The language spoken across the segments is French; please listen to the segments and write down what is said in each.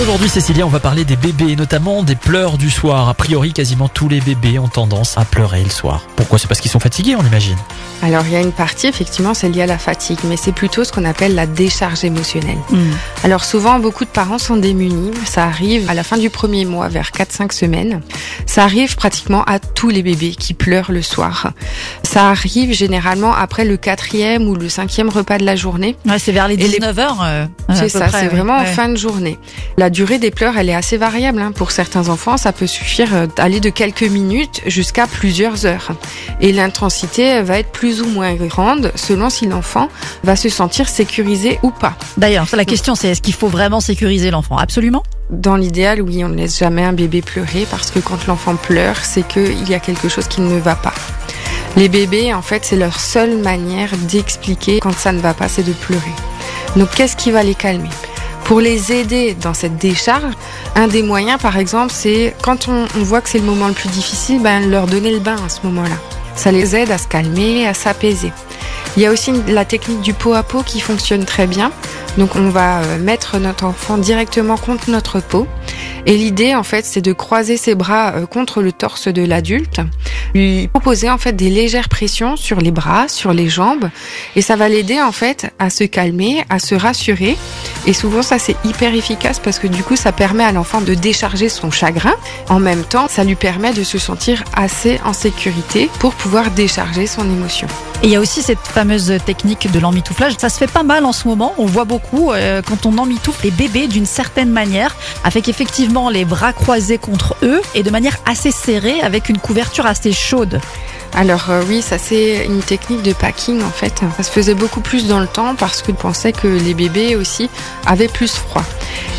Aujourd'hui, Cécilia, on va parler des bébés, et notamment des pleurs du soir. A priori, quasiment tous les bébés ont tendance à pleurer le soir. Pourquoi? C'est parce qu'ils sont fatigués, on imagine. Alors il y a une partie, effectivement, c'est lié à la fatigue, mais c'est plutôt ce qu'on appelle la décharge émotionnelle. Alors souvent, beaucoup de parents sont démunis. Ça arrive à la fin du premier mois, vers 4-5 semaines. Ça arrive pratiquement à tous les bébés qui pleurent le soir. Ça arrive généralement après le quatrième ou le cinquième repas de la journée. Ouais, c'est vers les Et les- 19h. C'est ça, c'est vraiment en fin de journée. La durée des pleurs, elle est assez variable. hein. Pour certains enfants, ça peut suffire euh, d'aller de quelques minutes jusqu'à plusieurs heures. Et l'intensité va être plus ou moins grande selon si l'enfant va se sentir sécurisé ou pas. D'ailleurs, la question c'est est-ce qu'il faut vraiment sécuriser l'enfant? Absolument. Dans l'idéal, oui, on ne laisse jamais un bébé pleurer parce que quand l'enfant pleure, c'est qu'il y a quelque chose qui ne va pas. Les bébés, en fait, c'est leur seule manière d'expliquer quand ça ne va pas, c'est de pleurer. Donc, qu'est-ce qui va les calmer? Pour les aider dans cette décharge, un des moyens, par exemple, c'est quand on, voit que c'est le moment le plus difficile, ben, leur donner le bain à ce moment-là. Ça les aide à se calmer, à s'apaiser. Il y a aussi la technique du pot à pot qui fonctionne très bien. Donc on va euh, mettre notre enfant directement contre notre peau. Et l'idée en fait c'est de croiser ses bras euh, contre le torse de l'adulte, lui proposer en fait des légères pressions sur les bras, sur les jambes et ça va l'aider en fait à se calmer, à se rassurer et souvent ça c'est hyper efficace parce que du coup ça permet à l'enfant de décharger son chagrin. En même temps, ça lui permet de se sentir assez en sécurité pour pouvoir décharger son émotion. Et il y a aussi cette fameuse technique de l'emmitouflage. Ça se fait pas mal en ce moment. On voit beaucoup euh, quand on emmitoufle les bébés d'une certaine manière, avec effectivement les bras croisés contre eux et de manière assez serrée, avec une couverture assez chaude. Alors euh, oui, ça c'est une technique de packing en fait. Ça se faisait beaucoup plus dans le temps parce qu'on pensait que les bébés aussi avaient plus froid.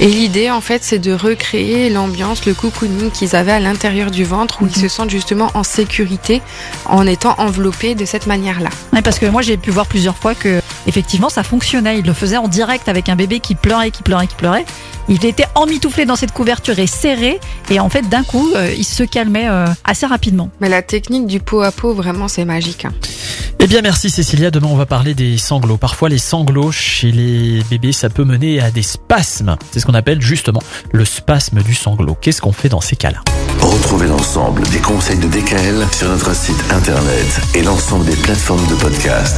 Et l'idée en fait c'est de recréer l'ambiance, le cocooning qu'ils avaient à l'intérieur du ventre où ils se sentent justement en sécurité en étant enveloppés de cette manière-là. Ouais, parce que moi j'ai pu voir plusieurs fois que effectivement ça fonctionnait. Il le faisait en direct avec un bébé qui pleurait, qui pleurait, qui pleurait. Il était emmitouflé dans cette couverture et serré, et en fait d'un coup euh, il se calmait euh, assez rapidement. Mais la technique du pot à pot vraiment c'est magique. hein. Eh bien, merci Cécilia. Demain, on va parler des sanglots. Parfois, les sanglots chez les bébés, ça peut mener à des spasmes. C'est ce qu'on appelle justement le spasme du sanglot. Qu'est-ce qu'on fait dans ces cas-là? Retrouvez l'ensemble des conseils de DKL sur notre site internet et l'ensemble des plateformes de podcast.